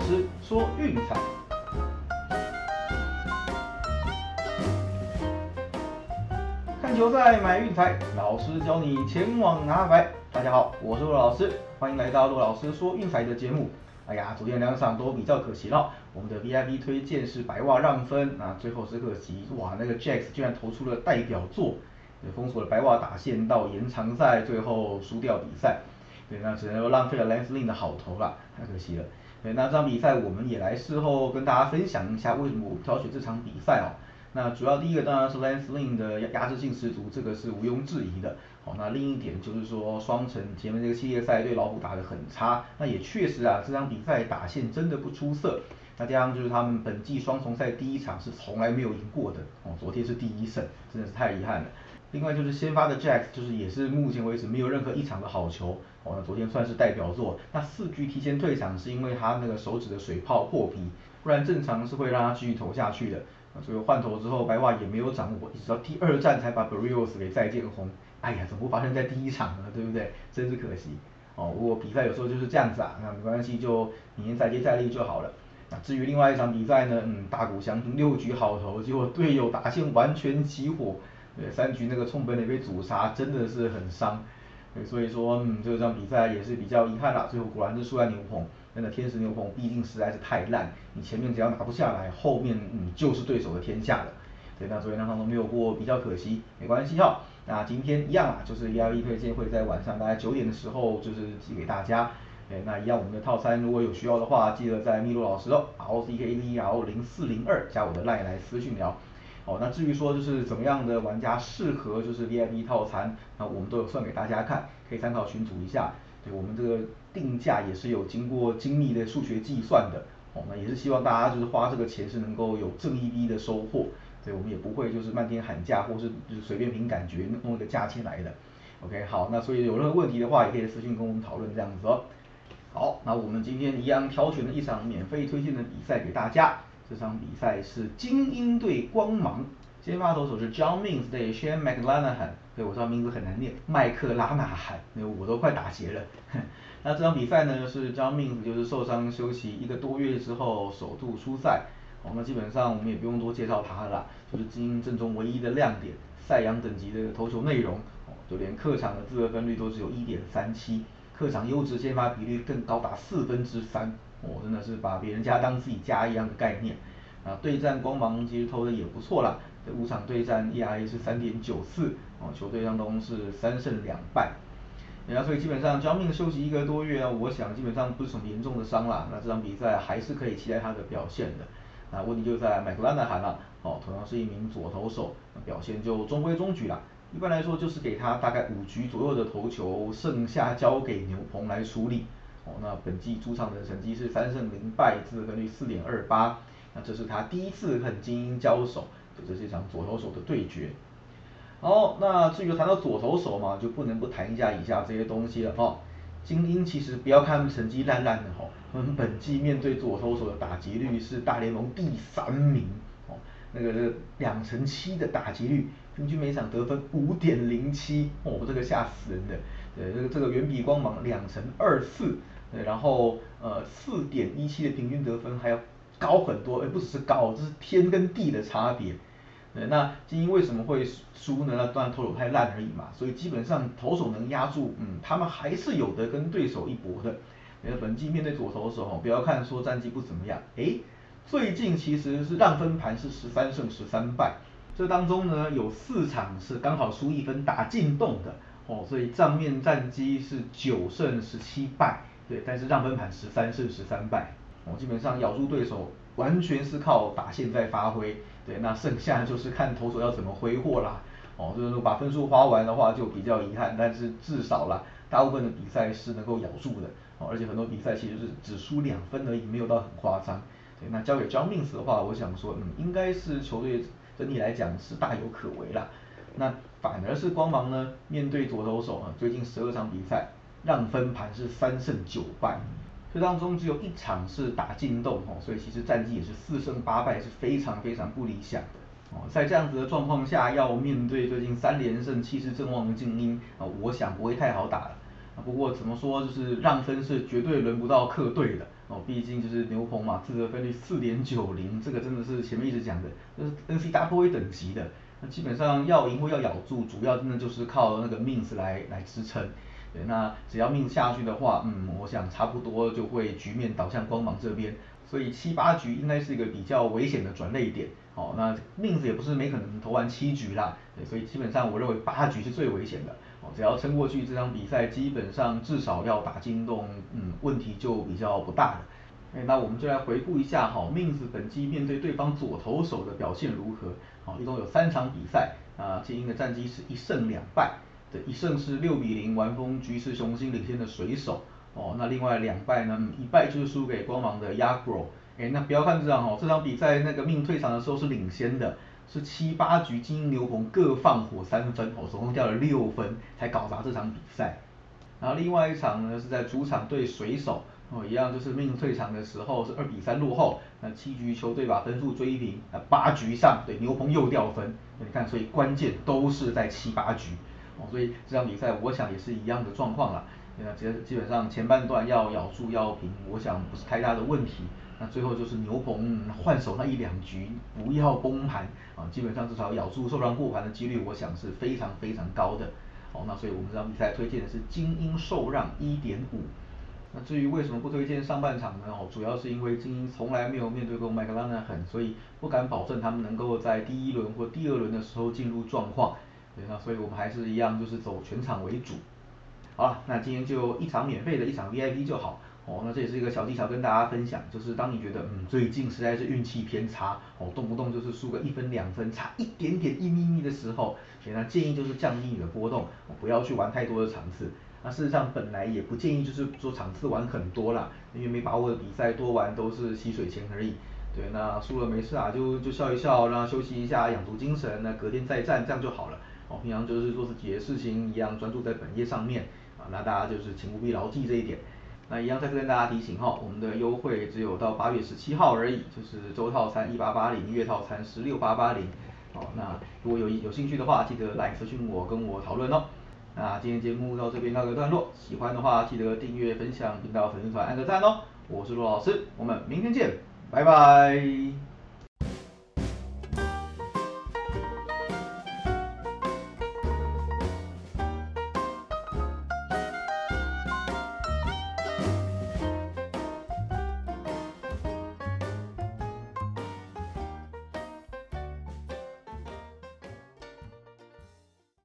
师说运彩，看球赛买运彩，老师教你前往拿白。大家好，我是陆老师，欢迎来到陆老师说运彩的节目。哎呀，昨天两场都比较可惜了，我们的 VIP 推荐是白袜让分啊，最后只可惜，哇，那个 Jacks 居然投出了代表作，封锁了白袜打线到延长赛，最后输掉比赛。对，那只能说浪费了 Lance Lynn 的好投了，太可惜了。对，那这场比赛我们也来事后跟大家分享一下为什么我挑选这场比赛哦。那主要第一个当然是 Lance Lynn 的压制性十足，这个是毋庸置疑的。好，那另一点就是说双城前面这个系列赛对老虎打得很差，那也确实啊这场比赛打线真的不出色。那这样就是他们本季双重赛第一场是从来没有赢过的哦，昨天是第一胜，真的是太遗憾了。另外就是先发的 Jack 就是也是目前为止没有任何一场的好球哦，那昨天算是代表作。那四局提前退场是因为他那个手指的水泡破皮，不然正常是会让他继续投下去的。所以换头之后白袜也没有掌握，一直到第二战才把 Barrios 给再见红。哎呀，怎么会发生在第一场呢？对不对？真是可惜哦。不过比赛有时候就是这样子啊，那没关系，就明天再接再厉就好了。那至于另外一场比赛呢，嗯，大谷翔平六局好投，结果队友打线完全起火。对，三局那个冲本垒被阻杀，真的是很伤。对，所以说，嗯，这场比赛也是比较遗憾啦。最后果然是输在牛棚，真的天使牛棚毕竟实在是太烂，你前面只要拿不下来，后面嗯就是对手的天下了。对，那昨天那场都没有过，比较可惜，没关系哈。那今天一样啊，就是 E L E 推荐会在晚上大概九点的时候就是寄给大家。哎，那一样我们的套餐如果有需要的话，记得在密路老师哦，R C K A D R 零四零二加我的 line 来私讯聊。哦，那至于说就是怎么样的玩家适合就是 VIP 套餐，那我们都有算给大家看，可以参考群组一下。对我们这个定价也是有经过精密的数学计算的。哦，那也是希望大家就是花这个钱是能够有正一 B 的收获。所以我们也不会就是漫天喊价，或是就是随便凭感觉弄一个价钱来的。OK，好，那所以有任何问题的话，也可以私信跟我们讨论这样子哦。好，那我们今天一样挑选了一场免费推荐的比赛给大家。这场比赛是精英对光芒，先发投手是 John Means 对 Shane McLanahan，对我知道名字很难念，麦克拉纳汉，那我都快打结了。那这场比赛呢是 John Means 就是受伤休息一个多月之后首度出赛，哦，那基本上我们也不用多介绍他了，就是精英阵中唯一的亮点，赛扬等级的投球内容，哦，就连客场的自得分率都只有一点三七，客场优质先发比率更高达四分之三。我真的是把别人家当自己家一样的概念，啊，对战光芒其实投的也不错啦，这五场对战 ERA 是三点九四，哦，球队当中是三胜两败，然后所以基本上交命休息一个多月啊，我想基本上不是什么严重的伤啦，那这场比赛还是可以期待他的表现的，那问题就在麦克兰纳喊了，哦，同样是一名左投手，表现就中规中矩啦，一般来说就是给他大概五局左右的投球，剩下交给牛棚来处理。那本季主场的成绩是三胜零败，自得率四点二八。那这是他第一次和精英交手，这是一场左投手的对决。好，那至于谈到左投手嘛，就不能不谈一下以下这些东西了哈。精英其实不要看成绩烂烂的哈，他们本季面对左投手的打击率是大联盟第三名哦，那个两成七的打击率，平均每场得分五点零七，哦，这个吓死人的。对，这个这个远比光芒两成二四。对，然后呃四点一七的平均得分还要高很多，而不只是高，这是天跟地的差别。对，那精英为什么会输呢？那当然投手太烂而已嘛。所以基本上投手能压住，嗯，他们还是有的跟对手一搏的。呃，本季面对左投的时候，不要看说战绩不怎么样，诶，最近其实是让分盘是十三胜十三败，这当中呢有四场是刚好输一分打进洞的，哦，所以账面战绩是九胜十七败。对，但是让分盘十三胜十三败，哦，基本上咬住对手完全是靠打线在发挥，对，那剩下就是看投手要怎么挥霍啦，哦，就是说把分数花完的话就比较遗憾，但是至少啦，大部分的比赛是能够咬住的，哦，而且很多比赛其实是只输两分而已，没有到很夸张，对，那交给 John Means 的话，我想说，嗯，应该是球队整体来讲是大有可为啦，那反而是光芒呢，面对左投手啊，最近十二场比赛。让分盘是三胜九败，这当中只有一场是打进洞哦，所以其实战绩也是四胜八败，是非常非常不理想的哦。在这样子的状况下，要面对最近三连胜气势正旺的精英啊，我想不会太好打了。不过怎么说，就是让分是绝对轮不到客队的哦，毕竟就是牛棚嘛，自得分率四点九零，这个真的是前面一直讲的，就是 NCAA 等级的。那基本上要赢或要咬住，主要真的就是靠那个命子来来支撑。对，那只要命下去的话，嗯，我想差不多就会局面导向光芒这边。所以七八局应该是一个比较危险的转类点。哦，那命子也不是没可能投完七局啦。对，所以基本上我认为八局是最危险的。哦，只要撑过去，这场比赛基本上至少要打进洞，嗯，问题就比较不大了。哎，那我们就来回顾一下哈，命子本季面对对方左投手的表现如何？好，一共有三场比赛，啊，精英的战绩是一胜两败，对，一胜是六比零完封局势雄心领先的水手，哦，那另外两败呢，一败就是输给光芒的 Yagro，哎，那不要看这场哦，这场比赛那个命退场的时候是领先的，是七八局精英牛棚各放火三分，哦，总共掉了六分才搞砸这场比赛，然后另外一场呢是在主场对水手。哦，一样就是命退场的时候是二比三落后，那七局球队把分数追平，那八局上对牛棚又掉分，你看所以关键都是在七八局，哦，所以这场比赛我想也是一样的状况了，那基基本上前半段要咬住要平，我想不是太大的问题，那最后就是牛棚换手那一两局不要崩盘，啊，基本上至少咬住受让过盘的几率，我想是非常非常高的，哦，那所以我们这场比赛推荐的是精英受让一点五。那至于为什么不推荐上半场呢？哦，主要是因为精英从来没有面对过麦克拉纳很，所以不敢保证他们能够在第一轮或第二轮的时候进入状况。对，那所以我们还是一样，就是走全场为主。好了，那今天就一场免费的一场 VIP 就好。哦，那这也是一个小技巧跟大家分享，就是当你觉得嗯最近实在是运气偏差，哦动不动就是输个一分两分，差一点点一咪咪的时候，那建议就是降低你的波动，不要去玩太多的场次。那事实上本来也不建议就是说场次玩很多啦，因为没把握的比赛多玩都是吸水钱而已。对，那输了没事啊，就就笑一笑，然后休息一下，养足精神，那隔天再战，这样就好了。哦，平常就是做自己的事情一样，专注在本业上面。啊，那大家就是请务必牢记这一点。那一样再次跟大家提醒哈，我们的优惠只有到八月十七号而已，就是周套餐一八八零，月套餐十六八八零。好，那如果有有兴趣的话，记得来咨询我，跟我讨论哦。那今天节目到这边告个段落，喜欢的话记得订阅、分享频道粉丝团按个赞哦。我是陆老师，我们明天见，拜拜。